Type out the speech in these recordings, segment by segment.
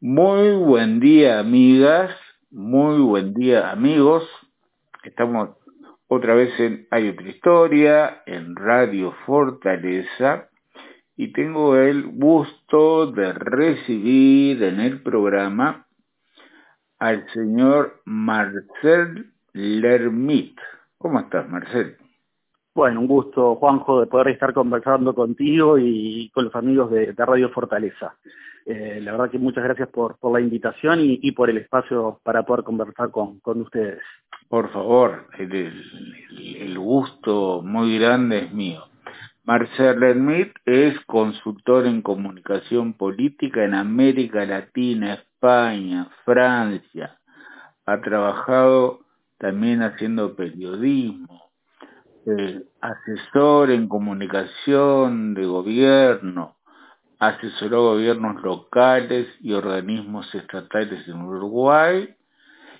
Muy buen día, amigas. Muy buen día, amigos. Estamos otra vez en Hay otra historia, en Radio Fortaleza, y tengo el gusto de recibir en el programa al señor Marcel Lermit. ¿Cómo estás, Marcel? Bueno, un gusto, Juanjo, de poder estar conversando contigo y con los amigos de, Radio Fortaleza. Eh, la verdad que muchas gracias por, la invitación y, por el espacio para poder conversar con, ustedes. Por favor, el, el, gusto muy grande es mío. Marcel Lermit es consultor en comunicación política en América Latina, España, Francia. Ha trabajado también haciendo periodismo, eh, asesor en comunicación de gobierno, asesoró gobiernos locales y organismos estatales en Uruguay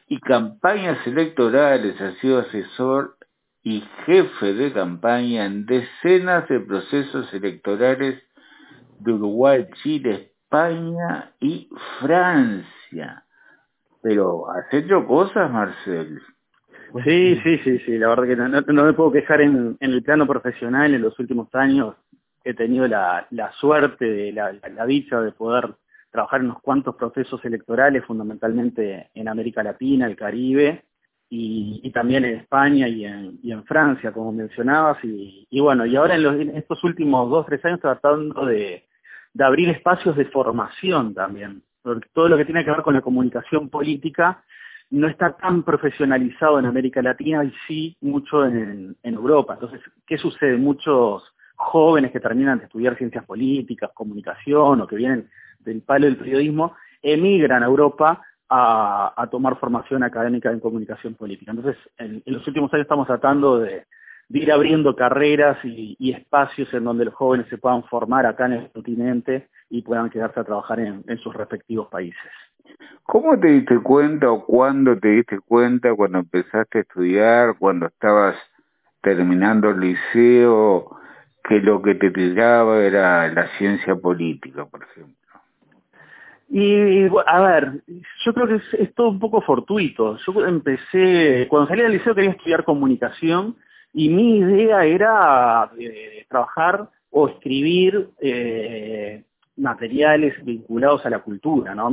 y campañas electorales, ha sido asesor y jefe de campaña en decenas de procesos electorales de Uruguay, Chile, España y Francia. Pero has hecho cosas, Marcel. Sí, sí, sí, sí, la verdad que no, no, no me puedo quejar en, en el plano profesional en los últimos años. He tenido la, la suerte, de la, la, dicha de poder trabajar en unos cuantos procesos electorales, fundamentalmente en América Latina, el Caribe, y, y también en España y en, y en Francia, como mencionabas, y, y bueno, y ahora en, los, en estos últimos dos, tres años tratando de, de abrir espacios de formación también, porque todo lo que tiene que ver con la comunicación política no está tan profesionalizado en América Latina y sí mucho en, Europa. Entonces, ¿qué sucede? Muchos jóvenes que terminan de estudiar ciencias políticas, comunicación o que vienen del palo del periodismo, emigran a Europa a, tomar formación académica en comunicación política. Entonces, en, los últimos años estamos tratando de, ir abriendo carreras y, espacios en donde los jóvenes se puedan formar acá en el continente y puedan quedarse a trabajar en sus respectivos países. ¿Cómo te diste cuenta o cuándo te diste cuenta cuando empezaste a estudiar, cuando estabas terminando el liceo, que lo que te tiraba era la ciencia política, por ejemplo. Y, a ver, yo creo que es, es, todo un poco fortuito. Yo empecé, cuando salí del liceo quería estudiar comunicación y mi idea era eh, trabajar o escribir eh, materiales vinculados a la cultura, ¿no?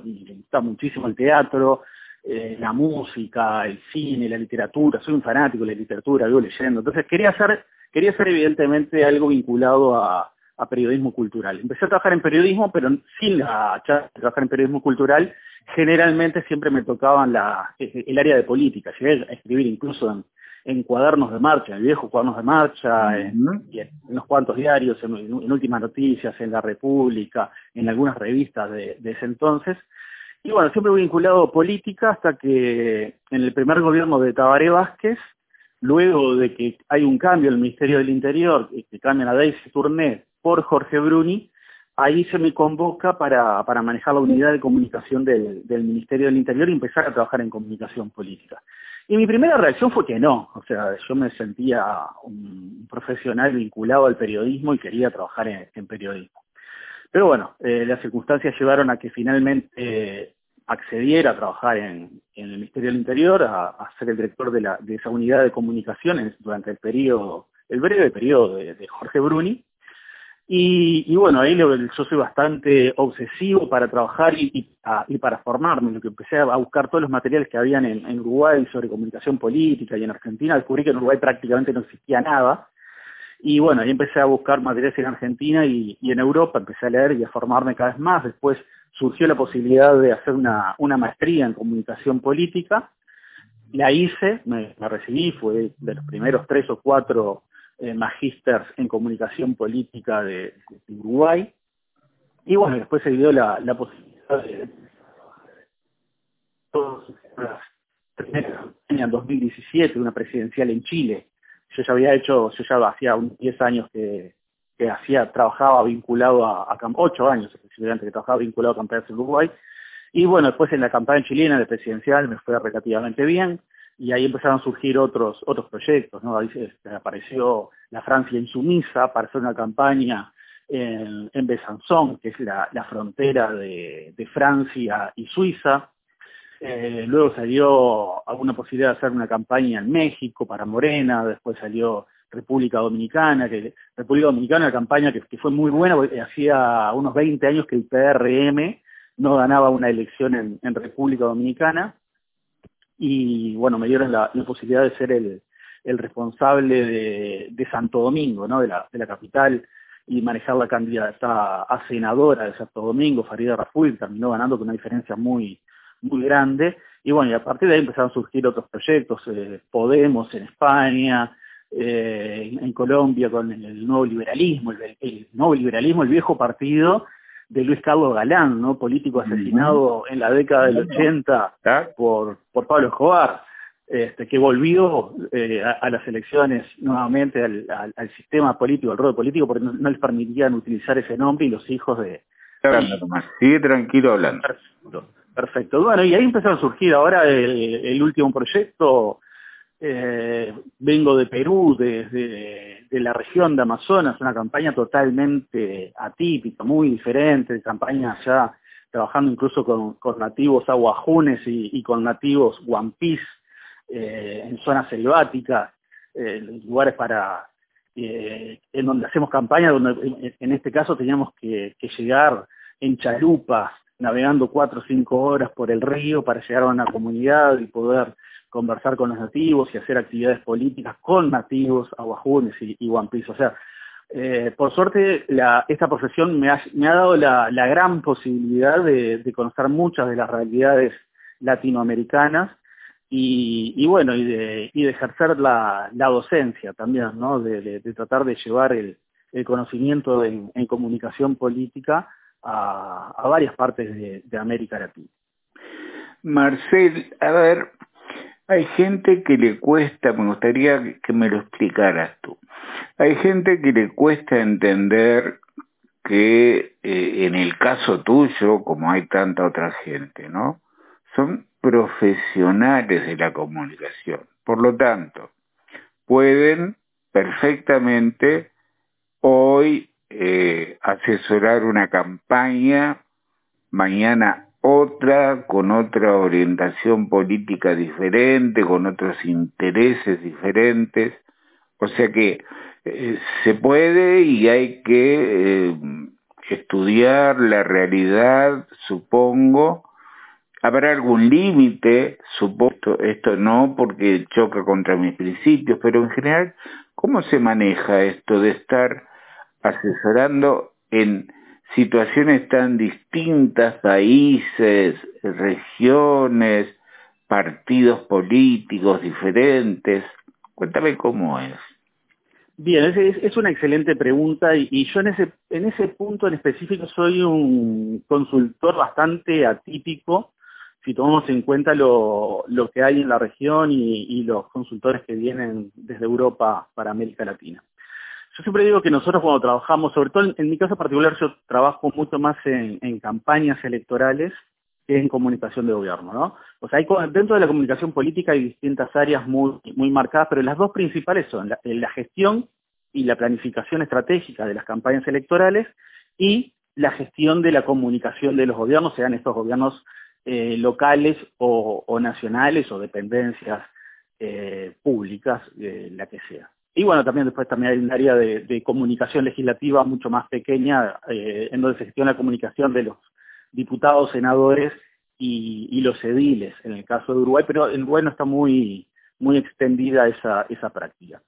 Me gusta muchísimo el teatro, eh, la música, el cine, la literatura, soy un fanático de la literatura, vivo leyendo. Entonces quería hacer quería hacer evidentemente algo vinculado a, periodismo cultural. Empecé a trabajar en periodismo, pero sin la charla de trabajar en periodismo cultural, generalmente siempre me tocaban el área de política. Llegué a escribir incluso en, en cuadernos de marcha, en viejos cuadernos de marcha, en, en, unos cuantos diarios, en, en, Últimas Noticias, en La República, en algunas revistas de, de ese entonces. Y bueno, siempre vinculado a política hasta que en el primer gobierno de Tabaré Vázquez luego de que hay un cambio en el Ministerio del Interior, que cambian a Daisy Tourné por Jorge Bruni, ahí se me convoca para, para manejar la unidad de comunicación del, del Ministerio del Interior y empezar a trabajar en comunicación política. Y mi primera reacción fue que no, o sea, yo me sentía un profesional vinculado al periodismo y quería trabajar en, en periodismo. Pero bueno, eh, las circunstancias llevaron a que finalmente eh, accediera a trabajar en, en, el Ministerio del Interior, a, ser el director de, la, de esa unidad de comunicaciones durante el periodo, el breve periodo de Jorge Bruni. Y, bueno, ahí yo soy bastante obsesivo para trabajar y, y, para formarme, lo que empecé a buscar todos los materiales que habían en, Uruguay sobre comunicación política y en Argentina, descubrí que en Uruguay prácticamente no existía nada. Y bueno, ahí empecé a buscar materiales en Argentina y, y en Europa, empecé a leer y a formarme cada vez más. Después surgió la posibilidad de hacer una, una maestría en comunicación política. La hice, me, me recibí, fue de los primeros tres o cuatro eh, magísters en comunicación política de, Uruguay. Y bueno, después se dio la, posibilidad de en 2017, una presidencial en Chile. Yo ya había hecho, yo ya hacía unos 10 años que, hacía, trabajaba vinculado a, a ocho años específicamente que trabajaba vinculado a campañas en Uruguay. Y bueno, después en la campaña chilena de presidencial me fue relativamente bien y ahí empezaron a surgir otros otros proyectos, ¿no? Ahí se, apareció la Francia insumisa para hacer una campaña en, en que es la, frontera de, Francia y Suiza. Eh, luego salió alguna posibilidad de hacer una campaña en México para Morena, después salió República Dominicana, que República Dominicana, una campaña que, fue muy buena, porque hacía unos 20 años que el PRM no ganaba una elección en, República Dominicana, y bueno, me dieron la, posibilidad de ser el, responsable de, Santo Domingo, ¿no? de, la, capital, y manejar la candidata a senadora de Santo Domingo, Farida Raful, terminó ganando con una diferencia muy, muy grande, y bueno, y a partir de ahí empezaron a surgir otros proyectos, eh, Podemos en España, eh, en Colombia con el nuevo liberalismo, el, nuevo liberalismo, el viejo partido de Luis Carlos Galán, ¿no? político asesinado en la década del 80 por, por Pablo Escobar, este, que volvió eh, a, las elecciones nuevamente al, sistema político, al rol político, porque no, les permitían utilizar ese nombre y los hijos de... Sigue tranquilo hablando. Perfecto, perfecto. Bueno, y ahí empezaron a surgir ahora el último proyecto eh, vengo de Perú, desde de, la región de Amazonas, una campaña totalmente atípica, muy diferente, campaña ya trabajando incluso con, nativos aguajunes y, con nativos guampís eh, en zonas selváticas, eh, lugares para en donde hacemos campaña, donde en este caso teníamos que, que llegar en chalupas, navegando cuatro o cinco horas por el río para llegar a una comunidad y poder conversar con los nativos y hacer actividades políticas con nativos, aguajunes y, y O sea, eh, por suerte esta profesión me ha, dado la, gran posibilidad de, conocer muchas de las realidades latinoamericanas y, bueno, y de, ejercer la, docencia también, ¿no? De, tratar de llevar el, conocimiento en, comunicación política a, varias partes de América Latina. Marcel, a ver, hay gente que le cuesta, me gustaría que me lo explicaras tú, hay gente que le cuesta entender que eh, en el caso tuyo, como hay tanta otra gente, ¿no? Son profesionales de la comunicación. Por lo tanto, pueden perfectamente hoy eh, asesorar una campaña, mañana otra con otra orientación política diferente, con otros intereses diferentes. O sea que eh, se puede y hay que eh, estudiar la realidad, supongo. Habrá algún límite, supongo, esto no porque choca contra mis principios, pero en general, ¿cómo se maneja esto de estar asesorando en situaciones tan distintas, países, regiones, partidos políticos diferentes. Cuéntame cómo es. Bien, es, una excelente pregunta y, yo en ese, en ese punto en específico soy un consultor bastante atípico si tomamos en cuenta lo, lo que hay en la región y los consultores que vienen desde Europa para América Latina. Yo siempre digo que nosotros cuando trabajamos, sobre todo en, mi caso particular, yo trabajo mucho más en, campañas electorales que en comunicación de gobierno, ¿no? O sea, hay, dentro de la comunicación política hay distintas áreas muy, muy marcadas, pero las dos principales son la, gestión y la planificación estratégica de las campañas electorales y la gestión de la comunicación de los gobiernos, sean estos gobiernos eh, locales o, nacionales o dependencias eh, públicas, eh, la que sea. Y bueno, también después también hay un área de, comunicación legislativa mucho más pequeña, eh, en donde se gestiona la comunicación de los diputados, senadores y, los ediles, en el caso de Uruguay, pero en Uruguay no está muy, muy extendida esa, esa práctica.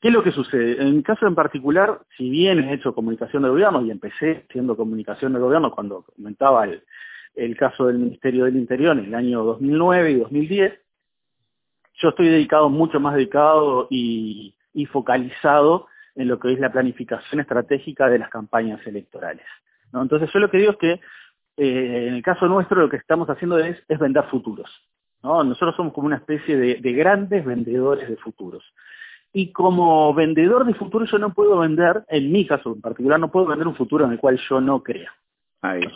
¿Qué es lo que sucede? En mi caso en particular, si bien he hecho comunicación de gobierno y empecé siendo comunicación de gobierno cuando comentaba el, el caso del Ministerio del Interior en el año 2009 y 2010, yo estoy dedicado, mucho más dedicado y, focalizado en lo que es la planificación estratégica de las campañas electorales. Entonces yo lo que digo es que eh, en el caso nuestro lo que estamos haciendo es, vender futuros. Nosotros somos como una especie de, grandes vendedores de futuros. Y como vendedor de futuros yo no puedo vender, en mi caso en particular, no puedo vender un futuro en el cual yo no crea.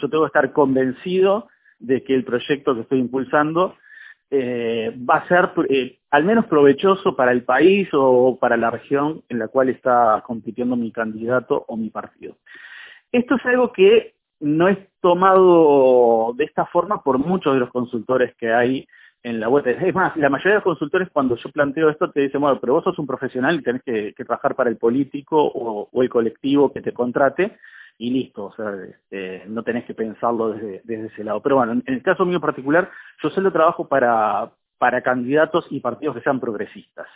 Yo tengo que estar convencido de que el proyecto que estoy impulsando eh, va a ser eh, al menos provechoso para el país o para la región en la cual está compitiendo mi candidato o mi partido. Esto es algo que no es tomado de esta forma por muchos de los consultores que hay en la web. Es más, la mayoría de los consultores cuando yo planteo esto te dicen, bueno, pero vos sos un profesional y tenés que, trabajar para el político o, el colectivo que te contrate y listo, o sea, este, no tenés que pensarlo desde, desde ese lado. Pero bueno, en el caso mío particular, yo solo trabajo para, para candidatos y partidos que sean progresistas.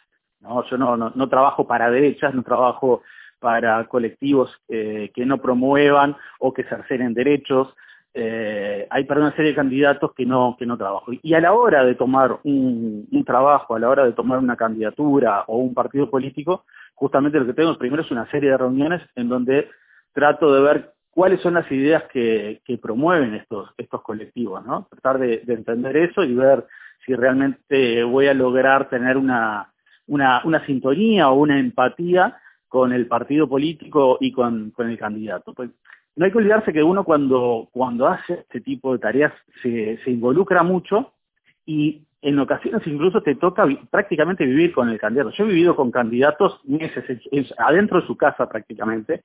¿no? Yo no, no, trabajo para derechas, no trabajo para colectivos eh, que no promuevan o que cercenen derechos. Eh, hay para una serie de candidatos que no, que no trabajo. Y a la hora de tomar un, un, trabajo, a la hora de tomar una candidatura o un partido político, justamente lo que tengo primero es una serie de reuniones en donde trato de ver cuáles son las ideas que, promueven estos, estos colectivos, ¿no? Tratar de, entender eso y ver si realmente voy a lograr tener una, una, una sintonía o una empatía con el partido político y con, con el candidato. Pues, no hay que olvidarse que uno cuando, cuando hace este tipo de tareas se, se involucra mucho y en ocasiones incluso te toca prácticamente vivir con el candidato. Yo he vivido con candidatos meses, adentro de su casa prácticamente,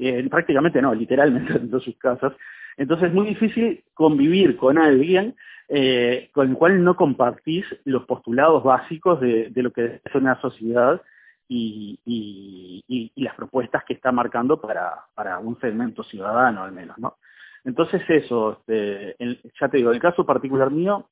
eh, prácticamente no, literalmente dentro de sus casas. Entonces es muy difícil convivir con alguien eh, con el cual no compartís los postulados básicos de, lo que es una sociedad y, las propuestas que está marcando para, para un segmento ciudadano al menos, ¿no? Entonces eso, este, ya te digo, en el caso particular mío,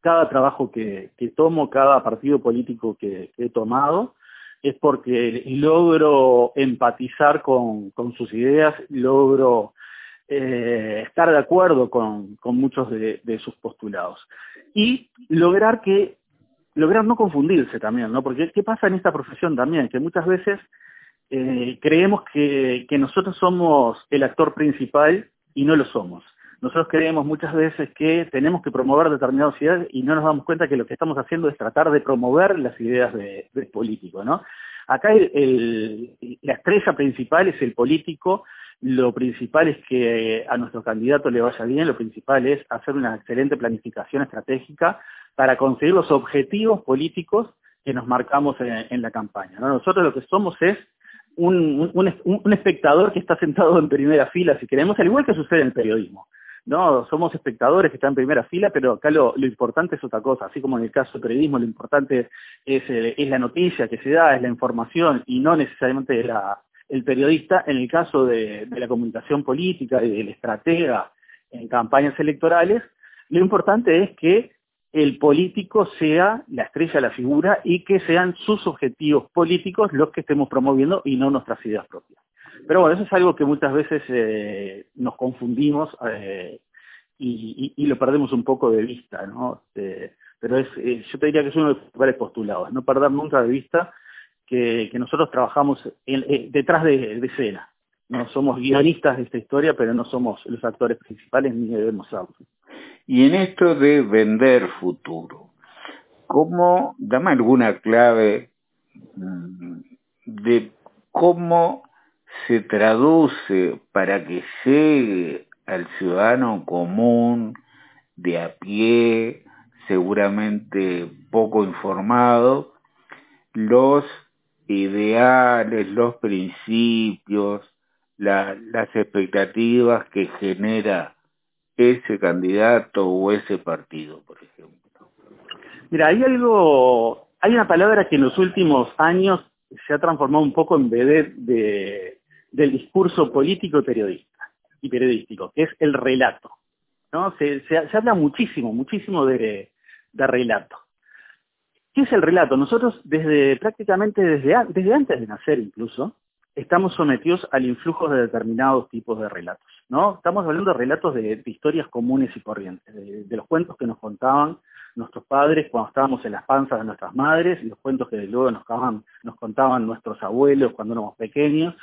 cada trabajo que, tomo, cada partido político que he tomado, es porque logro empatizar con, sus ideas, logro eh, estar de acuerdo con, muchos de, sus postulados. Y lograr que, lograr no confundirse también, ¿no? Porque ¿qué pasa en esta profesión también? Que muchas veces eh, creemos que, que nosotros somos el actor principal y no lo somos. Nosotros creemos muchas veces que tenemos que promover determinadas ideas y no nos damos cuenta que lo que estamos haciendo es tratar de promover las ideas del de político, ¿no? Acá la estrella principal es el político, lo principal es que a nuestro candidato le vaya bien, lo principal es hacer una excelente planificación estratégica para conseguir los objetivos políticos que nos marcamos en, la campaña. Nosotros lo que somos es un, un, espectador que está sentado en primera fila, si queremos, al igual que sucede en el periodismo. No, somos espectadores que están en primera fila, pero acá lo, importante es otra cosa. Así como en el caso del periodismo, lo importante es, eh, la noticia que se da, es la información y no necesariamente el periodista. En el caso de, la comunicación política y del estratega en campañas electorales, lo importante es que el político sea la estrella, la figura y que sean sus objetivos políticos los que estemos promoviendo y no nuestras ideas propias. Pero bueno, eso es algo que muchas veces eh, nos confundimos eh, y, lo perdemos un poco de vista, ¿no? Este, pero es, eh, yo te diría que es uno de los principales postulados, no perder nunca de vista que, nosotros trabajamos detrás de, escena. No somos guionistas de esta historia, pero no somos los actores principales ni debemos serlo. Y en esto de vender futuro, ¿cómo, dame alguna clave mm, de cómo se traduce para que llegue al ciudadano común, de a pie, seguramente poco informado, los ideales, los principios, las expectativas que genera ese candidato o ese partido, por ejemplo. Mira, hay algo, hay una palabra que en los últimos años se ha transformado un poco en vez de, del discurso político periodista y periodístico, que es el relato. ¿no? Se, habla muchísimo, muchísimo de, relato. ¿Qué es el relato? Nosotros desde prácticamente desde, desde antes de nacer incluso, estamos sometidos al influjo de determinados tipos de relatos. ¿no? Estamos hablando de relatos de, historias comunes y corrientes, de, los cuentos que nos contaban nuestros padres cuando estábamos en las panzas de nuestras madres, y los cuentos que luego nos contaban nuestros abuelos cuando éramos pequeños,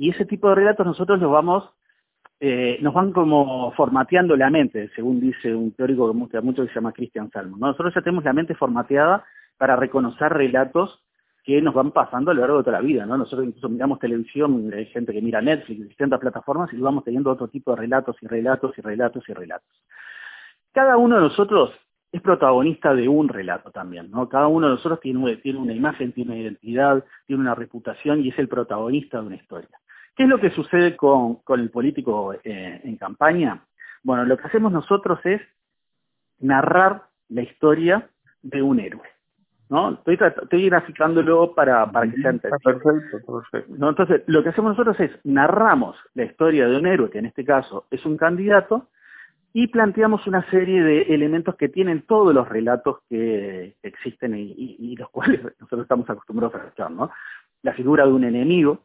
y ese tipo de relatos nosotros los vamos, eh, nos van como formateando la mente, según dice un teórico que mucho, mucho se llama Christian Salmon. Nosotros ya tenemos la mente formateada para reconocer relatos que nos van pasando a lo largo de toda la vida, ¿no? Nosotros incluso miramos televisión, hay gente que mira Netflix, distintas plataformas, y vamos teniendo otro tipo de relatos y relatos y relatos y relatos. Cada uno de nosotros es protagonista de un relato también, ¿no? Cada uno de nosotros tiene una imagen, tiene una identidad, tiene una reputación y es el protagonista de una historia. ¿Qué es lo que sucede con, con el político eh, en campaña? Bueno, lo que hacemos nosotros es narrar la historia de un héroe. ¿no? Estoy, estoy graficándolo para, para que sea entendido. Perfecto, perfecto. ¿No? Entonces, lo que hacemos nosotros es narramos la historia de un héroe, que en este caso es un candidato, y planteamos una serie de elementos que tienen todos los relatos que existen y, y, los cuales nosotros estamos acostumbrados a escuchar, ¿no? La figura de un enemigo,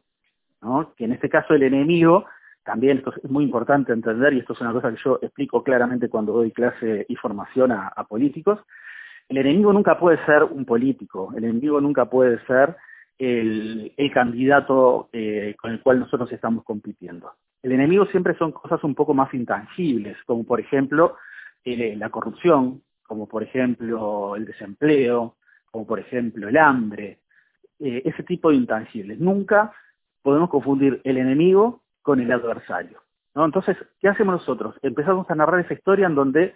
Que en este caso el enemigo, también esto es muy importante entender, y esto es una cosa que yo explico claramente cuando doy clase y formación a, políticos, el enemigo nunca puede ser un político, el enemigo nunca puede ser el, candidato eh, con el cual nosotros estamos compitiendo. El enemigo siempre son cosas un poco más intangibles, como por ejemplo el, la corrupción, como por ejemplo el desempleo, como por ejemplo el hambre, eh, ese tipo de intangibles. Nunca podemos confundir el enemigo con el adversario. ¿no? Entonces, ¿qué hacemos nosotros? Empezamos a narrar esa historia en donde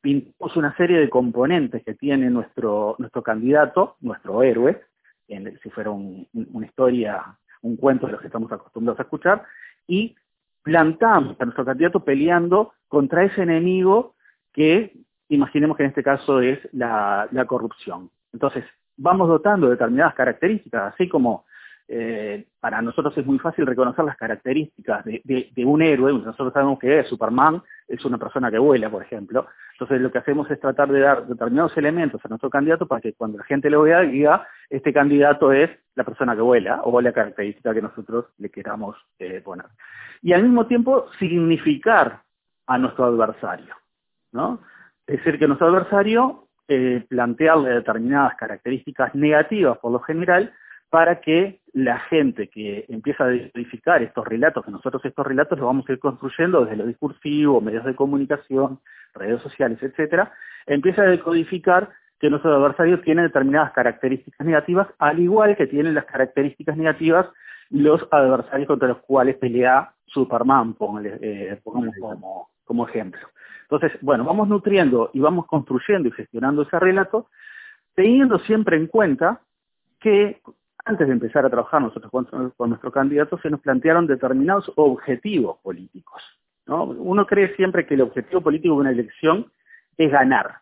pintamos una serie de componentes que tiene nuestro, nuestro candidato, nuestro héroe, si fuera un, una historia, un cuento de los que estamos acostumbrados a escuchar, y plantamos a nuestro candidato peleando contra ese enemigo que imaginemos que en este caso es la, la corrupción. Entonces, vamos dotando determinadas características, así como eh, para nosotros es muy fácil reconocer las características de, un héroe. Nosotros sabemos que Superman es una persona que vuela, por ejemplo. Entonces lo que hacemos es tratar de dar determinados elementos a nuestro candidato para que cuando la gente lo vea diga, este candidato es la persona que vuela o la característica que nosotros le queramos eh, poner. Y al mismo tiempo significar a nuestro adversario. Es decir, que nuestro adversario eh, plantearle determinadas características negativas por lo general para que la gente que empieza a verificar estos relatos, que nosotros estos relatos los vamos a ir construyendo desde lo discursivo, medios de comunicación, redes sociales, etcétera, empieza a decodificar que nuestro adversario tiene determinadas características negativas, al igual que tienen las características negativas los adversarios contra los cuales pelea Superman, eh, pongamos como, como ejemplo. Entonces, bueno, vamos nutriendo y vamos construyendo y gestionando ese relato, teniendo siempre en cuenta que antes de empezar a trabajar nosotros con, nuestro candidato, se nos plantearon determinados objetivos políticos. ¿no? Uno cree siempre que el objetivo político de una elección es ganar.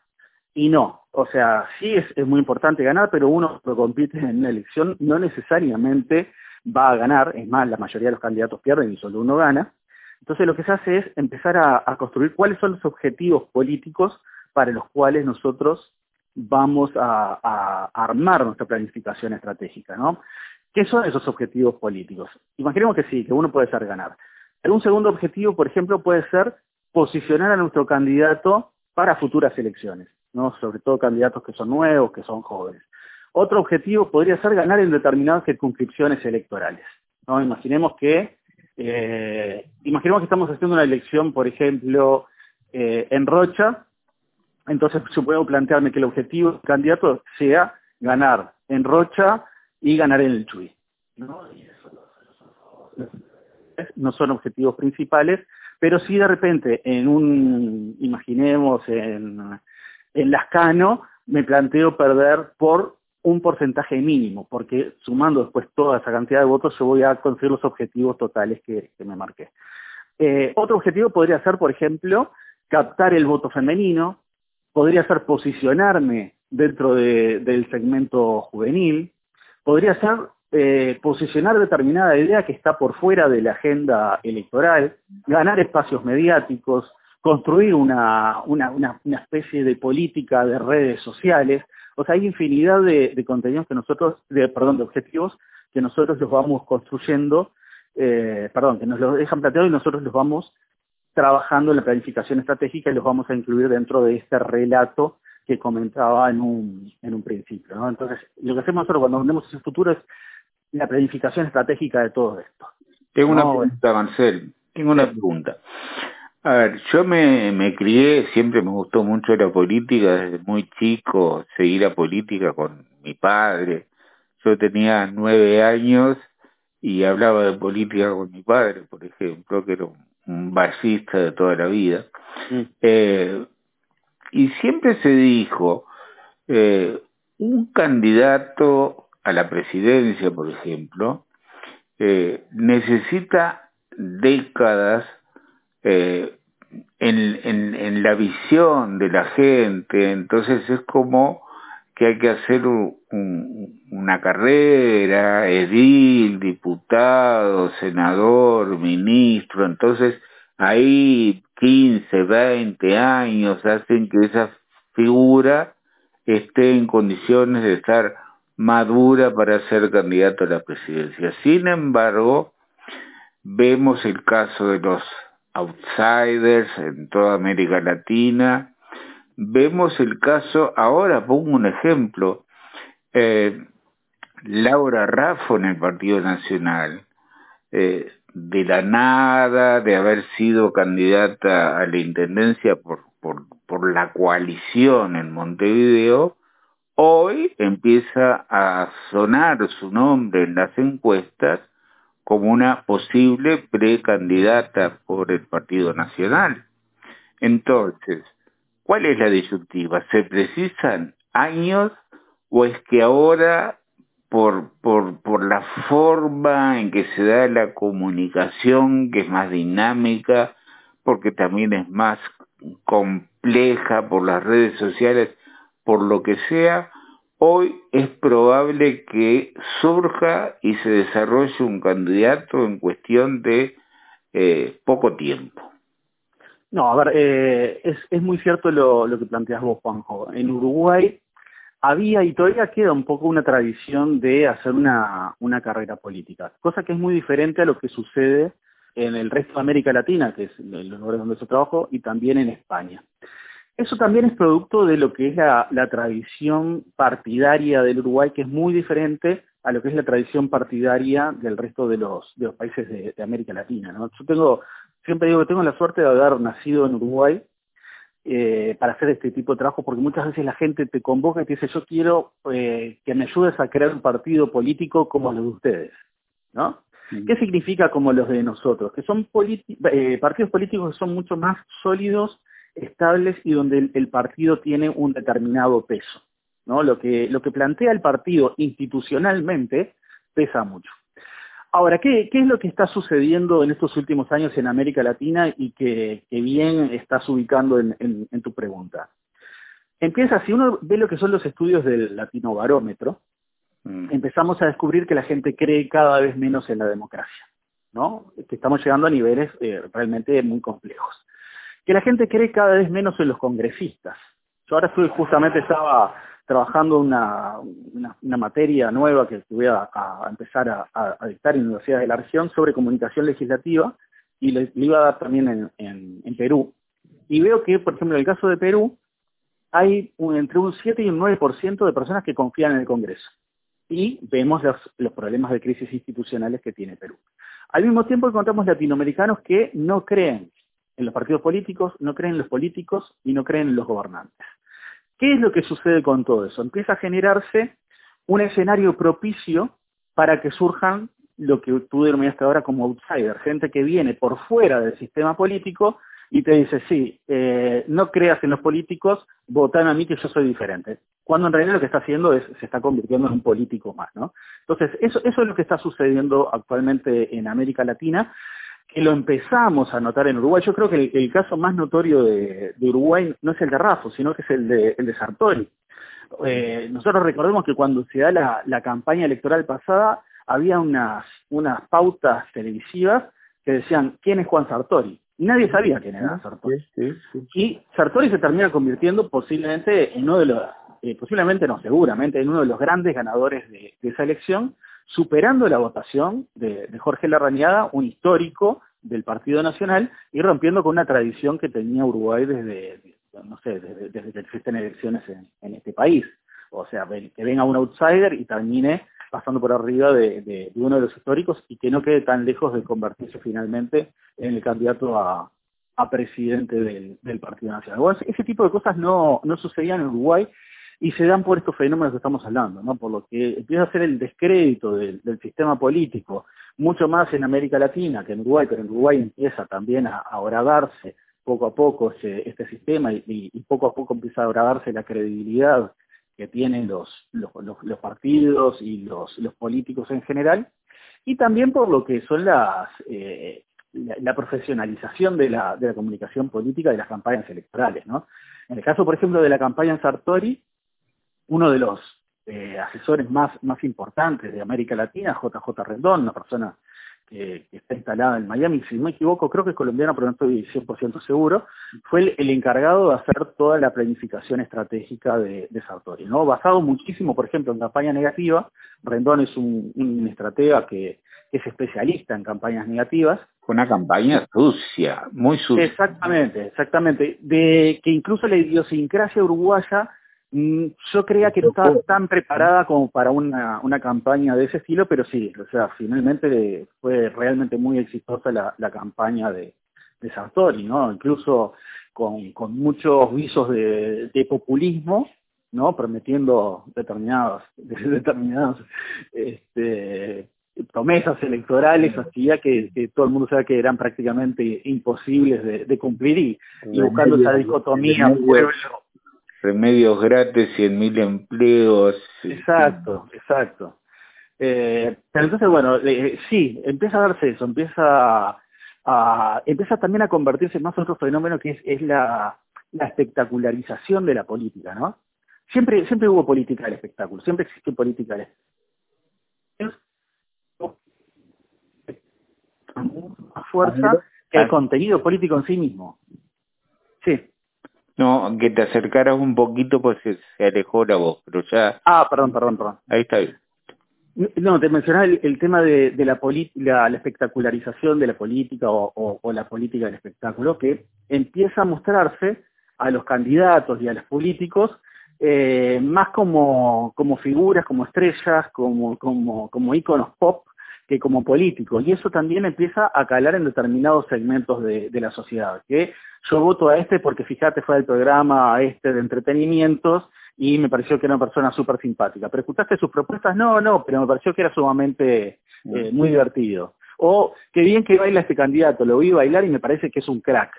Y no. O sea, sí es, muy importante ganar, pero uno que compite en una elección no necesariamente va a ganar. Es más, la mayoría de los candidatos pierden y solo uno gana. Entonces lo que se hace es empezar a construir cuáles son los objetivos políticos para los cuales nosotros vamos a, armar nuestra planificación estratégica, ¿no? ¿Qué son esos objetivos políticos? Imaginemos que sí, que uno puede ser ganar. Un segundo objetivo, por ejemplo, puede ser posicionar a nuestro candidato para futuras elecciones, ¿no? Sobre todo candidatos que son nuevos, que son jóvenes. Otro objetivo podría ser ganar en determinadas circunscripciones electorales, ¿no? Imaginemos que, eh, imaginemos que estamos haciendo una elección, por ejemplo, eh, en Rocha, entonces yo puedo plantearme que el objetivo candidato sea ganar en Rocha y ganar en el Chuy. ¿no? son objetivos principales, pero si de repente en un, imaginemos en, en Lascano, me planteo perder por un porcentaje mínimo, porque sumando después toda esa cantidad de votos yo voy a conseguir los objetivos totales que, que me marqué. Eh, otro objetivo podría ser, por ejemplo, captar el voto femenino, podría ser posicionarme dentro de, del segmento juvenil, podría ser eh, posicionar determinada idea que está por fuera de la agenda electoral, ganar espacios mediáticos, construir una, una, una, especie de política de redes sociales. O sea, hay infinidad de, contenidos que nosotros, perdón, de objetivos que nosotros los vamos construyendo, eh, perdón, que nos los dejan planteados y nosotros los vamos trabajando en la planificación estratégica y los vamos a incluir dentro de este relato que comentaba en un, en un principio. ¿no? Entonces, lo que hacemos nosotros cuando vemos ese futuro es la planificación estratégica de todo esto. Tengo una pregunta, Marcel. Tengo una pregunta. A ver, yo me, me crié, siempre me gustó mucho la política, desde muy chico, seguir la política con mi padre. Yo tenía nueve años y hablaba de política con mi padre, por ejemplo, que era un basista de toda la vida. Mm. Eh, y siempre se dijo, eh, un candidato a la presidencia, por ejemplo, eh, necesita décadas eh, en, en, en, la visión de la gente, entonces es como que hay que hacer un, una carrera, edil, diputado, senador, ministro, entonces ahí 15, 20 años hacen que esa figura esté en condiciones de estar madura para ser candidato a la presidencia. Sin embargo, vemos el caso de los outsiders en toda América Latina, vemos el caso, ahora pongo un ejemplo, eh, Laura Raffo en el Partido Nacional, eh, de la nada, de haber sido candidata a la Intendencia por, por, por la coalición en Montevideo, hoy empieza a sonar su nombre en las encuestas como una posible precandidata por el Partido Nacional. Entonces, ¿cuál es la disyuntiva? ¿Se precisan años o es que ahora por, por, por la forma en que se da la comunicación, que es más dinámica, porque también es más compleja por las redes sociales, por lo que sea, hoy es probable que surja y se desarrolle un candidato en cuestión de eh, poco tiempo. No, a ver, eh, es, es muy cierto lo, lo que planteas vos, Juanjo. En Uruguay había y todavía queda un poco una tradición de hacer una, una carrera política, cosa que es muy diferente a lo que sucede en el resto de América Latina, que es los lugares donde yo trabajo, y también en España. Eso también es producto de lo que es la, la, tradición partidaria del Uruguay, que es muy diferente a lo que es la tradición partidaria del resto de los, de los países de, América Latina. Yo tengo, siempre digo que tengo la suerte de haber nacido en Uruguay, eh, para hacer este tipo de trabajo, porque muchas veces la gente te convoca y te dice, yo quiero eh, que me ayudes a crear un partido político como los de ustedes, ¿no? Sí. ¿Qué significa como los de nosotros? Que son eh, partidos políticos que son mucho más sólidos, estables y donde el, el, partido tiene un determinado peso, ¿no? Lo que, lo que plantea el partido institucionalmente pesa mucho. Ahora, ¿qué, ¿qué, es lo que está sucediendo en estos últimos años en América Latina y que, que bien estás ubicando en, en, en, tu pregunta? Empieza, si uno ve lo que son los estudios del Latino Barómetro, mm. empezamos a descubrir que la gente cree cada vez menos en la democracia, ¿no? Que estamos llegando a niveles eh, realmente muy complejos. Que la gente cree cada vez menos en los congresistas. Yo ahora estoy, justamente estaba trabajando una, materia nueva que voy a, empezar a, dictar en la Universidad de la Región sobre comunicación legislativa y le, iba a dar también en, Perú. Y veo que, por ejemplo, en el caso de Perú, hay entre un 7 y un 9% de personas que confían en el Congreso. Y vemos los, los problemas de crisis institucionales que tiene Perú. Al mismo tiempo encontramos latinoamericanos que no creen en los partidos políticos, no creen en los políticos y no creen en los gobernantes. ¿Qué es lo que sucede con todo eso? Empieza a generarse un escenario propicio para que surjan lo que tú denominaste ahora como outsider, gente que viene por fuera del sistema político y te dice, sí, eh, no creas en los políticos, votan a mí que yo soy diferente. Cuando en realidad lo que está haciendo es, se está convirtiendo en un político más, ¿no? Entonces, eso, eso es lo que está sucediendo actualmente en América Latina que lo empezamos a notar en Uruguay. Yo creo que el, el caso más notorio de, de, Uruguay no es el de Raffo, sino que es el de, el de Sartori. Eh, nosotros recordemos que cuando se da la, la campaña electoral pasada, había unas, unas pautas televisivas que decían, ¿quién es Juan Sartori? Y nadie sabía quién era Sartori. Sí, sí, sí. Y Sartori se termina convirtiendo posiblemente en uno de los, eh, posiblemente no, seguramente, en uno de los grandes ganadores de, de esa elección, superando la votación de, de Jorge Larrañaga, un histórico del Partido Nacional, y rompiendo con una tradición que tenía Uruguay desde, no sé, desde, que existen elecciones en, este país. O sea, que venga un outsider y termine pasando por arriba de, uno de los históricos y que no quede tan lejos de convertirse finalmente en el candidato a, presidente del, Partido Nacional. Bueno, ese tipo de cosas no sucedían en Uruguay y se dan por estos fenómenos que estamos hablando, ¿no? Por lo que empieza a ser el descrédito del, sistema político, mucho más en América Latina que en Uruguay, pero en Uruguay empieza también a, a poco a poco este, sistema y, poco a poco empieza a agravarse la credibilidad que tienen los, partidos y los, políticos en general, y también por lo que son las eh, la, profesionalización de la, comunicación política de las campañas electorales, ¿no? En el caso, por ejemplo, de la campaña Sartori, uno de los eh, asesores más, más importantes de América Latina, JJ Rendón, una persona que, está instalada en Miami, si no me equivoco, creo que es colombiano, pero no estoy 100% seguro, fue el, encargado de hacer toda la planificación estratégica de, Sartori, ¿no? Basado muchísimo, por ejemplo, en campaña negativa, Rendón es un, estratega que, es especialista en campañas negativas. Una campaña sucia, muy sucia. Exactamente, exactamente. De que incluso la idiosincrasia uruguaya yo creía que no estaba tan preparada como para una, una campaña de ese estilo, pero sí, o sea, finalmente fue realmente muy exitosa la, la campaña de, de Sartori, ¿no? Incluso con, con muchos visos de, de populismo, ¿no? Prometiendo determinados, determinados este, promesas electorales, hacía que, que, todo el mundo sabe que eran prácticamente imposibles de, de cumplir y, y buscando esa dicotomía pueblo remedios gratis, 100.000 empleos. Exacto, exacto. Eh, pero entonces, bueno, eh, sí, empieza a darse eso, empieza a, empieza también a convertirse más en otro fenómeno que es, es la, la espectacularización de la política, ¿no? Siempre, siempre hubo política del espectáculo, siempre existió política del más fuerza que el contenido político en sí mismo. Sí. No, que te acercaras un poquito pues se, alejó la voz, pero ya... Ah, perdón, perdón, perdón. Ahí está bien. No, te mencionaba el, tema de, de la, la, la, espectacularización de la política o, o, la política del espectáculo, que empieza a mostrarse a los candidatos y a los políticos eh, más como, como figuras, como estrellas, como, como, como íconos pop, que como político. Y eso también empieza a calar en determinados segmentos de, de la sociedad. Que yo voto a este porque fíjate fue el programa este de entretenimientos y me pareció que era una persona súper simpática. ¿Pero escuchaste sus propuestas? No, no, pero me pareció que era sumamente eh, muy divertido. O qué bien que baila este candidato, lo vi bailar y me parece que es un crack.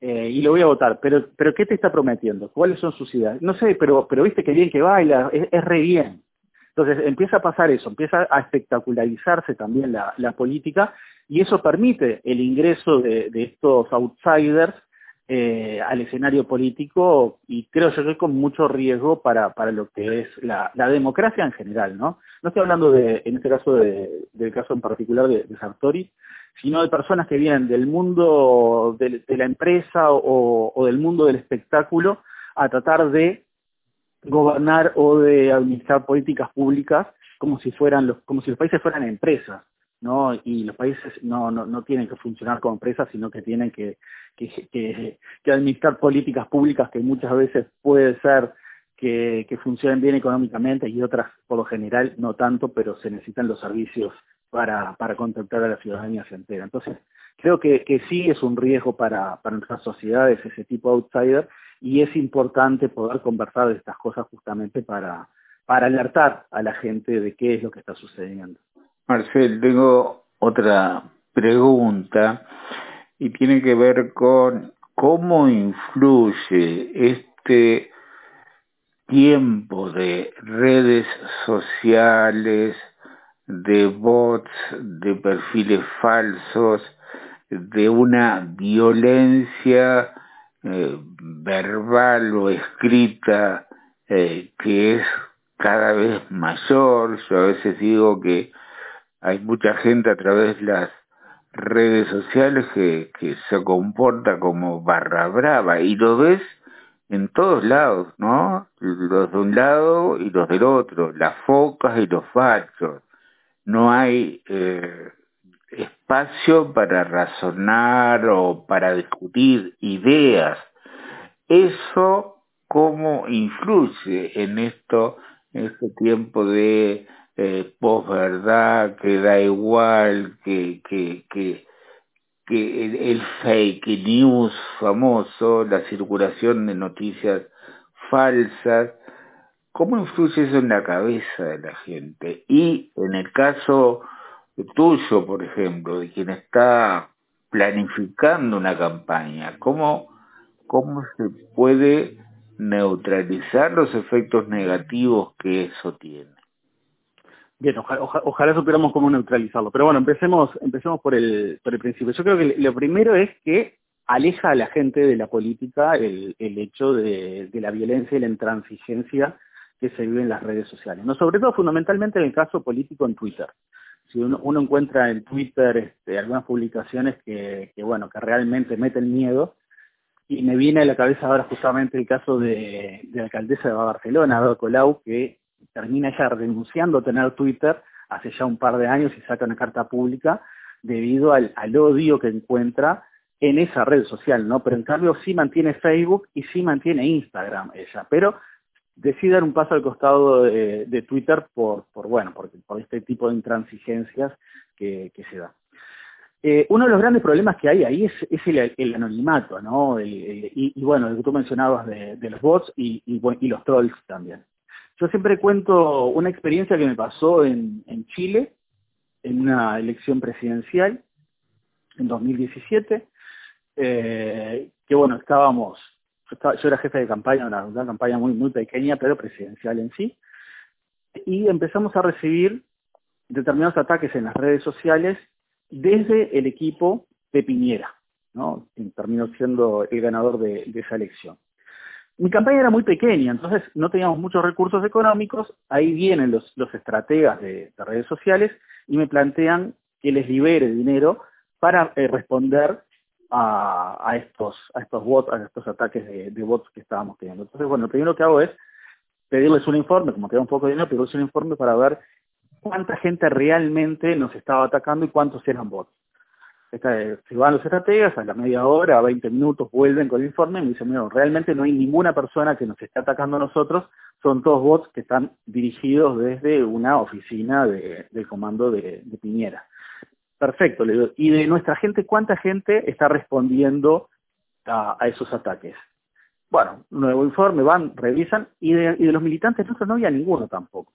Eh, y lo voy a votar, pero pero ¿qué te está prometiendo? ¿Cuáles son sus ideas? No sé, pero pero viste qué bien que baila, es, es re bien. Entonces empieza a pasar eso, empieza a espectacularizarse también la, la política y eso permite el ingreso de, de estos outsiders eh, al escenario político y creo yo que con mucho riesgo para, para lo que es la, democracia en general, ¿no? No estoy hablando de, en este caso de, del caso en particular de, Sartori, sino de personas que vienen del mundo de, de la empresa o, o del mundo del espectáculo a tratar de gobernar o de administrar políticas públicas como si fueran los, como si los países fueran empresas, Y los países no, no, no tienen que funcionar como empresas, sino que tienen que, que, que, administrar políticas públicas que muchas veces puede ser que, que funcionen bien económicamente y otras, por lo general, no tanto, pero se necesitan los servicios para, para contemplar a la ciudadanía entera. Entonces, creo que, que sí es un riesgo para, para nuestras sociedades ese tipo de outsider y es importante poder conversar de estas cosas justamente para, para alertar a la gente de qué es lo que está sucediendo. Marcel, tengo otra pregunta y tiene que ver con cómo influye este tiempo de redes sociales, de bots, de perfiles falsos, de una violencia eh, verbal o escrita eh, que es cada vez mayor. Yo a veces digo que hay mucha gente a través de las redes sociales que, se comporta como barra brava y lo ves en todos lados, ¿no? Los de un lado y los del otro, las focas y los fachos. No hay eh, espacio para razonar o para discutir ideas. Eso cómo influye en esto, en este tiempo de eh, posverdad, que da igual, que, el, el fake news famoso, la circulación de noticias falsas, ¿cómo influye eso en la cabeza de la gente? Y en el caso tuyo, por ejemplo, de quien está planificando una campaña, ¿cómo cómo se puede neutralizar los efectos negativos que eso tiene. Bien, ojalá supiéramos cómo neutralizarlo. Pero bueno, empecemos, empecemos por el, por el principio. Yo creo que lo primero es que aleja a la gente de la política el, el hecho de, de, la violencia y la intransigencia que se vive en las redes sociales. No, sobre todo fundamentalmente en el caso político en Twitter. Si uno, encuentra en Twitter este, algunas publicaciones que, que, bueno, que realmente meten miedo, y me viene a la cabeza ahora justamente el caso de, de la alcaldesa de Barcelona, Ada Colau, que termina ya renunciando a tener Twitter hace ya un par de años y saca una carta pública debido al, al odio que encuentra en esa red social, ¿no? Pero en cambio sí mantiene Facebook y sí mantiene Instagram ella, pero decide dar un paso al costado de, de Twitter por, por bueno, por, por, este tipo de intransigencias que, que se da. Eh, uno de los grandes problemas que hay ahí es, es el, anonimato, ¿no? Y, bueno, lo que tú mencionabas de, los bots y, y, los trolls también. Yo siempre cuento una experiencia que me pasó en, Chile, en una elección presidencial, en 2017, eh, que bueno, estábamos, yo, era jefe de campaña, una, una campaña muy, muy pequeña, pero presidencial en sí, y empezamos a recibir determinados ataques en las redes sociales desde el equipo de Piñera, ¿no? terminó siendo el ganador de, esa elección. Mi campaña era muy pequeña, entonces no teníamos muchos recursos económicos, ahí vienen los, estrategas de, de redes sociales y me plantean que les libere dinero para eh, responder a, estos a bots, a estos ataques de, de, bots que estábamos teniendo. Entonces, bueno, lo primero que hago es pedirles un informe, como queda un poco de dinero, pedirles un informe para ver cuánta gente realmente nos estaba atacando y cuántos eran bots. Si van los estrategas, a la media hora, a 20 minutos, vuelven con el informe y me dicen, mira, realmente no hay ninguna persona que nos esté atacando a nosotros, son todos bots que están dirigidos desde una oficina de, del comando de, Piñera. Perfecto, le digo, y de nuestra gente, ¿cuánta gente está respondiendo a, esos ataques? Bueno, nuevo informe, van, revisan, y de, y de los militantes nosotros no había ninguno tampoco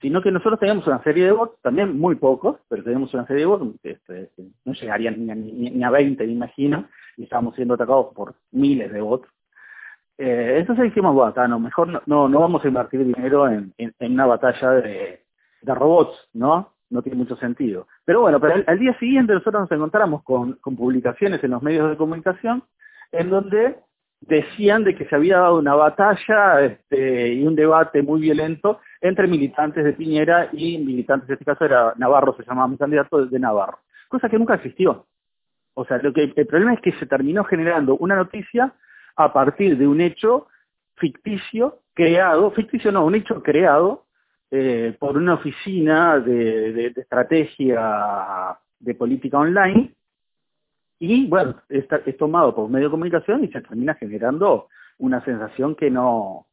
sino que nosotros teníamos una serie de bots, también muy pocos, pero teníamos una serie de bots este, no llegarían ni a, ni, ni a 20, me imagino, y estábamos siendo atacados por miles de bots. Eh, entonces dijimos, bueno, acá no, mejor no, no, vamos a invertir dinero en, en, en una batalla de, de, robots, ¿no? No tiene mucho sentido. Pero bueno, pero al, al día siguiente nosotros nos encontramos con, con publicaciones en los medios de comunicación en donde decían de que se había dado una batalla este, y un debate muy violento entre militantes de Piñera y militantes, en este caso era Navarro, se llamaba mi candidato de Navarro, cosa que nunca existió. O sea, lo que el problema es que se terminó generando una noticia a partir de un hecho ficticio creado, ficticio no, un hecho creado eh, por una oficina de, estrategia de política online y bueno, es, es tomado por medio de comunicación y se termina generando una sensación que no,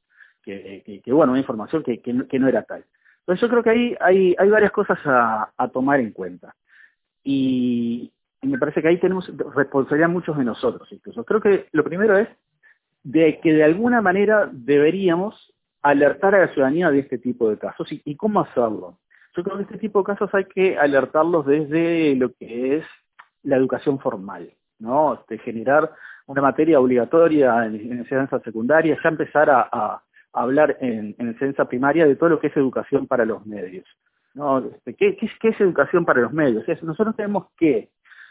que, bueno, una información que, que, no, era tal. Entonces yo creo que ahí hay, hay varias cosas a, tomar en cuenta. Y, me parece que ahí tenemos responsabilidad muchos de nosotros incluso. Creo que lo primero es de que de alguna manera deberíamos alertar a la ciudadanía de este tipo de casos y cómo hacerlo. Yo creo que este tipo de casos hay que alertarlos desde lo que es la educación formal, ¿no? Este, generar una materia obligatoria en, en enseñanza secundaria, ya empezar a, hablar en, en, enseñanza primaria de todo lo que es educación para los medios, ¿no? Este, ¿qué, qué, es educación para los medios? Nosotros tenemos que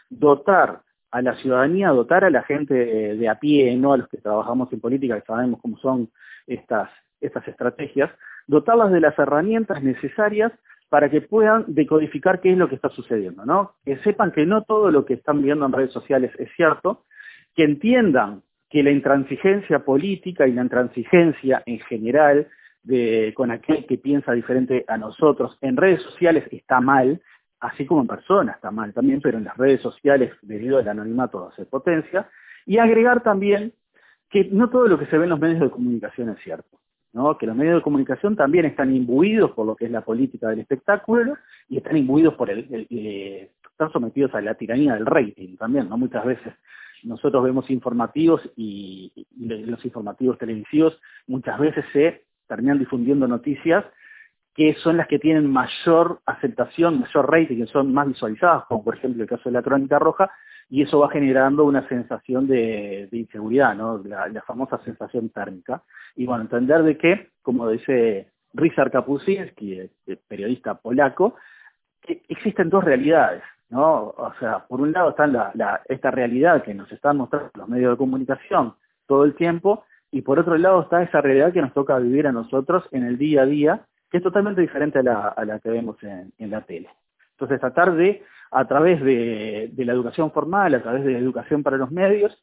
dotar a la ciudadanía, dotar a la gente de, de a pie, no a los que trabajamos en política, que sabemos cómo son estas, estas estrategias, dotarlas de las herramientas necesarias para que puedan decodificar qué es lo que está sucediendo. Que sepan que no todo lo que están viendo en redes sociales es cierto, que entiendan que la intransigencia política y la intransigencia en general con aquel que piensa diferente a nosotros en redes sociales está mal, así como en personas está mal también, pero en las redes sociales debido al anonimato hace potencia, y agregar también que no todo lo que se ve en los medios de comunicación es cierto. Que los medios de comunicación también están imbuidos por lo que es la política del espectáculo y están imbuidos por el, están sometidos a la tiranía del rating también, ¿no? Muchas veces nosotros vemos informativos y, y los informativos televisivos muchas veces se terminan difundiendo noticias que son las que tienen mayor aceptación, mayor rating, que son más visualizadas, como por ejemplo el caso de la crónica roja, y eso va generando una sensación de, inseguridad, ¿no? La, famosa sensación térmica. Y bueno, entender de que, como dice Ryszard Kapuscinski, periodista polaco, que existen dos realidades, ¿no? O sea, por un lado está esta realidad que nos están mostrando los medios de comunicación todo el tiempo, y por otro lado está esa realidad que nos toca vivir a nosotros en el día a día, que es totalmente diferente a la, a la que vemos en, en la tele. Entonces, tratar de a través de, la educación formal, a través de la educación para los medios,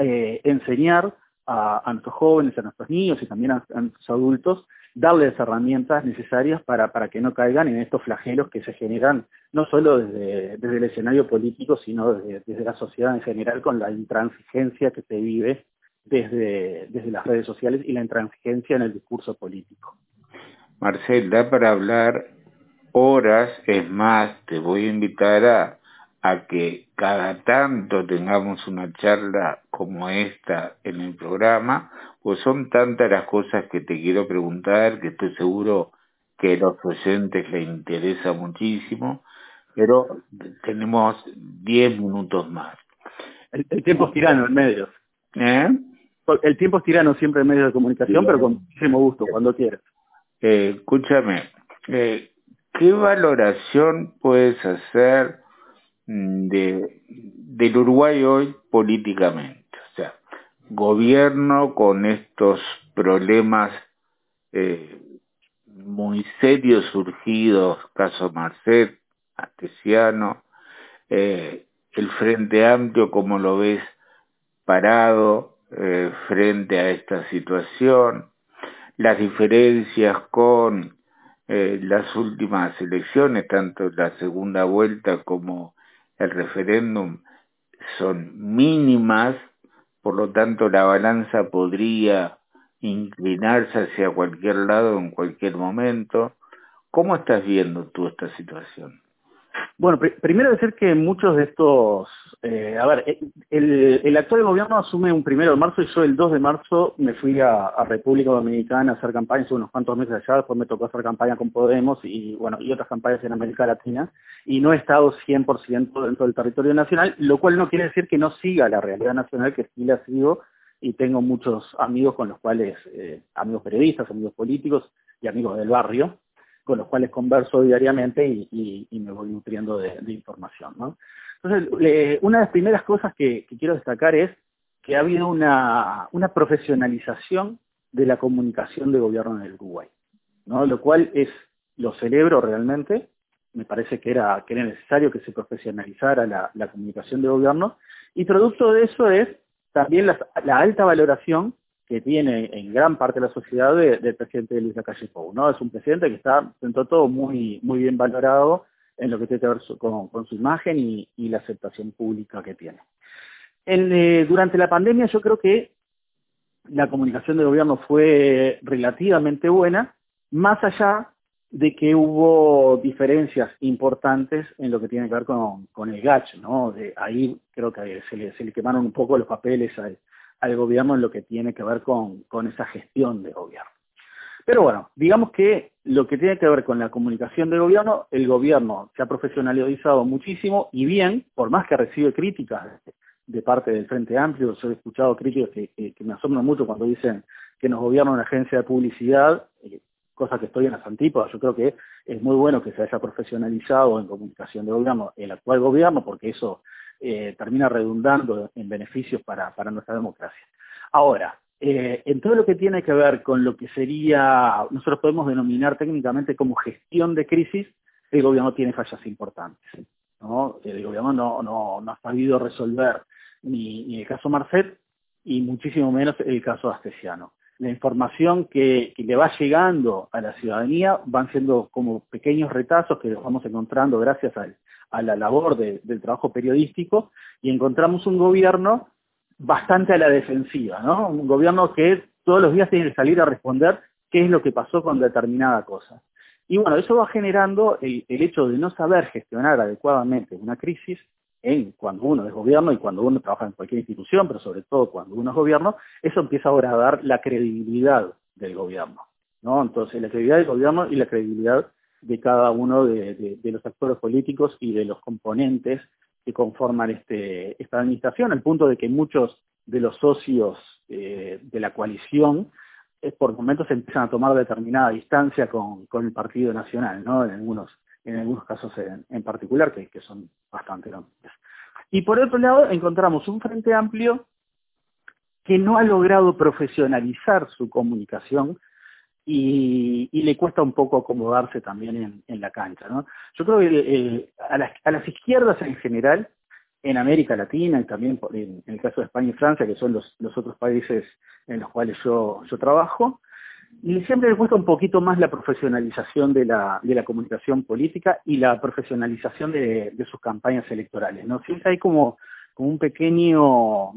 eh, enseñar a, nuestros jóvenes, a nuestros niños y también a, nuestros adultos, darles herramientas necesarias para, para, que no caigan en estos flagelos que se generan no solo desde, el escenario político, sino desde, la sociedad en general con la intransigencia que se vive desde, desde las redes sociales y la intransigencia en el discurso político. Marcel, da para hablar horas, es más, te voy a invitar a, a que cada tanto tengamos una charla como esta en el programa, pues son tantas las cosas que te quiero preguntar que estoy seguro que a los oyentes les interesa muchísimo, pero tenemos 10 minutos más. El, tiempo es tirano en medios. ¿Eh? El tiempo es tirano siempre en medios de comunicación, pero con muchísimo gusto, cuando quieras. Eh, escúchame, eh, ¿qué valoración puedes hacer mm, de, del Uruguay hoy políticamente? O sea, gobierno con estos problemas eh, muy serios surgidos, caso Marcet, Astesiano, eh, el Frente Amplio, como lo ves parado eh, frente a esta situación, las diferencias con eh, las últimas elecciones, tanto la segunda vuelta como el referéndum, son mínimas, por lo tanto la balanza podría inclinarse hacia cualquier lado en cualquier momento. ¿Cómo estás viendo tú esta situación? Bueno, primero decir que muchos de estos, eh, a ver, eh, el, actual gobierno asume un primero de marzo y yo el 2 de marzo me fui a, República Dominicana a hacer campaña, hace unos cuantos meses allá, después me tocó hacer campaña con Podemos y bueno, y otras campañas en América Latina, y no he estado 100% dentro del territorio nacional, lo cual no quiere decir que no siga la realidad nacional, que sí la sigo, y tengo muchos amigos con los cuales, eh, amigos periodistas, amigos políticos y amigos del barrio, con los cuales converso diariamente y, me voy nutriendo de, información. Entonces, una de las primeras cosas que, quiero destacar es que ha habido una, profesionalización de la comunicación de gobierno en el Uruguay, ¿no? lo cual es, lo celebro realmente, me parece que era, necesario que se profesionalizara la, comunicación de gobierno, y producto de eso es también la alta valoración que tiene en gran parte de la sociedad del presidente Luis Lacalle Pou, ¿no? Es un presidente que está, dentro de todo, muy, muy bien valorado en lo que tiene que ver con, su imagen y, la aceptación pública que tiene. Eh, durante la pandemia yo creo que la comunicación del gobierno fue relativamente buena, más allá de que hubo diferencias importantes en lo que tiene que ver con, el GACH, ¿no? De ahí creo que se le, se le quemaron un poco los papeles al, al gobierno en lo que tiene que ver con, con esa gestión de gobierno. Pero bueno, digamos que lo que tiene que ver con la comunicación del gobierno, el gobierno se ha profesionalizado muchísimo y bien, por más que recibe críticas de parte del Frente Amplio, yo he escuchado críticas que, me asombran mucho cuando dicen que nos gobierna una agencia de publicidad, eh, cosa que estoy en las antípodas. Yo creo que es muy bueno que se haya profesionalizado en comunicación de gobierno el actual gobierno, porque eso eh, termina redundando en beneficios para, nuestra democracia. Ahora, eh, en todo lo que tiene que ver con lo que sería, nosotros podemos denominar técnicamente como gestión de crisis, el gobierno tiene fallas importantes. El gobierno no, no, ha sabido resolver ni, el caso Marcet y muchísimo menos el caso Astesiano. La información que, le va llegando a la ciudadanía van siendo como pequeños retazos que vamos encontrando gracias al, a la labor del trabajo periodístico y encontramos un gobierno bastante a la defensiva, ¿no? Un gobierno que todos los días tiene que salir a responder qué es lo que pasó con determinada cosa. Y bueno, eso va generando el, hecho de no saber gestionar adecuadamente una crisis en cuando uno es gobierno y cuando uno trabaja en cualquier institución, pero sobre todo cuando uno es gobierno, eso empieza ahora a dar la credibilidad del gobierno, ¿no? Entonces, la credibilidad del gobierno y la credibilidad de cada uno de, los actores políticos y de los componentes que conforman este, esta administración, al punto de que muchos de los socios eh, de la coalición eh, por momentos empiezan a tomar determinada distancia con, el Partido Nacional. En algunos, en algunos casos en, particular, que, que, son bastante grandes. Y por otro lado, encontramos un frente amplio que no ha logrado profesionalizar su comunicación y, le cuesta un poco acomodarse también en, la cancha. ¿no? Yo creo que a, las, a las izquierdas en general, en América Latina y también en, el caso de España y Francia, que son los, los otros países en los cuales yo, yo trabajo, siempre le cuesta un poquito más la profesionalización de la, de la comunicación política y la profesionalización de, de sus campañas electorales. ¿no? Siempre hay como, como un pequeño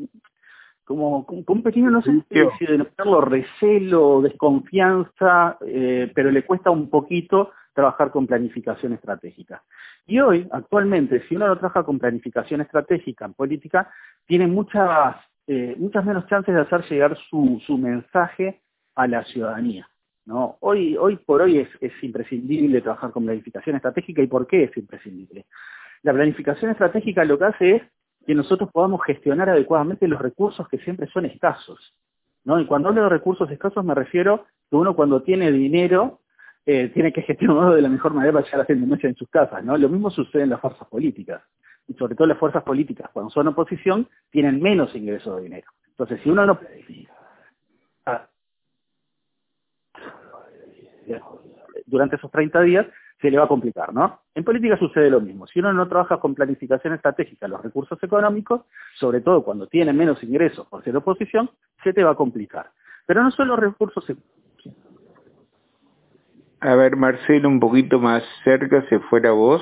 como, un pequeño, no sé si denominarlo recelo, desconfianza, eh, pero le cuesta un poquito trabajar con planificación estratégica. Y hoy, actualmente, si uno no trabaja con planificación estratégica en política, tiene muchas, eh, muchas menos chances de hacer llegar su, su mensaje a la ciudadanía. ¿no? Hoy, hoy por hoy es, es imprescindible trabajar con planificación estratégica. ¿Y por qué es imprescindible? La planificación estratégica lo que hace es que nosotros podamos gestionar adecuadamente los recursos que siempre son escasos. ¿no? Y cuando hablo de recursos escasos me refiero que uno cuando tiene dinero eh, tiene que gestionarlo de la mejor manera para llegar a independencia en sus casas. ¿no? Lo mismo sucede en las fuerzas políticas. Y sobre todo las fuerzas políticas, cuando son oposición, tienen menos ingresos de dinero. Entonces, si uno no... Ah, durante esos 30 días, se le va a complicar, ¿no? En política sucede lo mismo. Si uno no trabaja con planificación estratégica los recursos económicos, sobre todo cuando tiene menos ingresos por ser oposición, se te va a complicar. Pero no solo recursos A ver, Marcelo, un poquito más cerca, si fuera vos.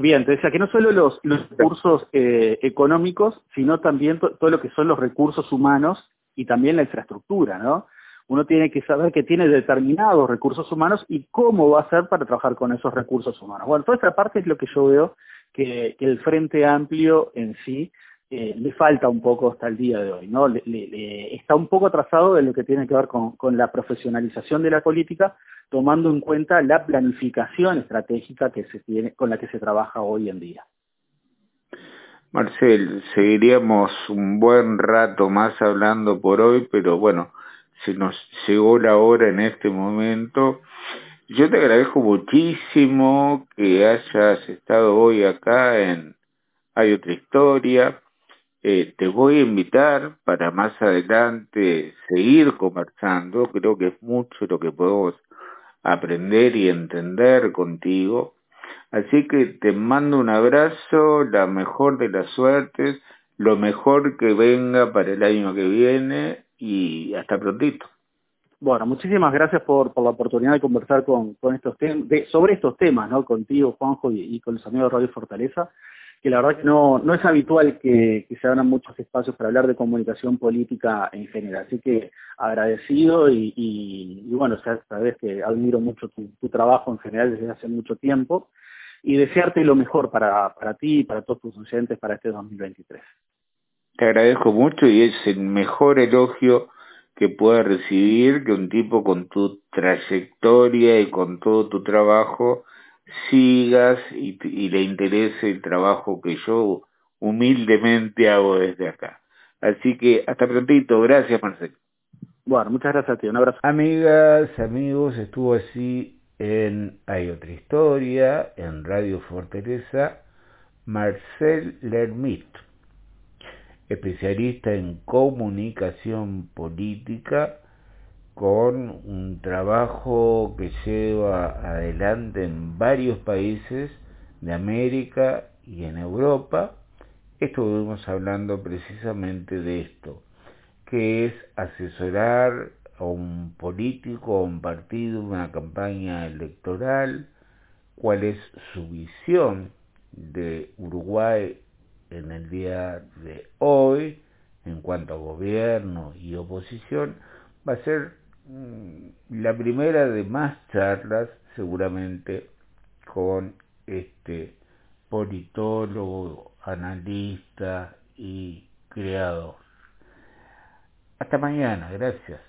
Bien, te decía que no solo los, recursos eh, económicos, sino también todo lo que son los recursos humanos y también la infraestructura, ¿no? Uno tiene que saber que tiene determinados recursos humanos y cómo va a hacer para trabajar con esos recursos humanos. Bueno, toda esta parte es lo que yo veo que, el Frente Amplio en sí eh, le falta un poco hasta el día de hoy, ¿no? está un poco atrasado de lo que tiene que ver con, la profesionalización de la política, tomando en cuenta la planificación estratégica que se tiene, con la que se trabaja hoy en día. Marcel, seguiríamos un buen rato más hablando por hoy, pero bueno, se nos llegó la hora en este momento. Yo te agradezco muchísimo que hayas estado hoy acá en Hay otra historia. Eh, te voy a invitar para más adelante seguir conversando. Creo que es mucho lo que podemos aprender y entender contigo. Así que te mando un abrazo, la mejor de las suertes, lo mejor que venga para el año que viene y hasta prontito. Bueno, muchísimas gracias por, la oportunidad de conversar con, estos sobre estos temas, ¿no? Contigo, Juanjo, y, con los amigos de Radio Fortaleza, que la verdad que no, no es habitual que, se abran muchos espacios para hablar de comunicación política en general. Así que agradecido y, y, bueno, sabes que admiro mucho tu, tu, trabajo en general desde hace mucho tiempo y desearte lo mejor para, para ti y para todos tus oyentes para este 2023 te agradezco mucho y es el mejor elogio que pueda recibir que un tipo con tu trayectoria y con todo tu trabajo sigas y, le interese el trabajo que yo humildemente hago desde acá. Así que hasta prontito, gracias Marcelo. Bueno, muchas gracias a ti, un abrazo. Amigas, amigos, estuvo así en Hay otra historia, en Radio Fortaleza, Marcel Lermit especialista en comunicación política con un trabajo que lleva adelante en varios países de América y en Europa. Estuvimos hablando precisamente de esto, que es asesorar a un político, a un partido, una campaña electoral, cuál es su visión de Uruguay en el día de hoy, en cuanto a gobierno y oposición, va a ser mm, la primera de más charlas, seguramente, con este politólogo, analista y creador. Hasta mañana, gracias.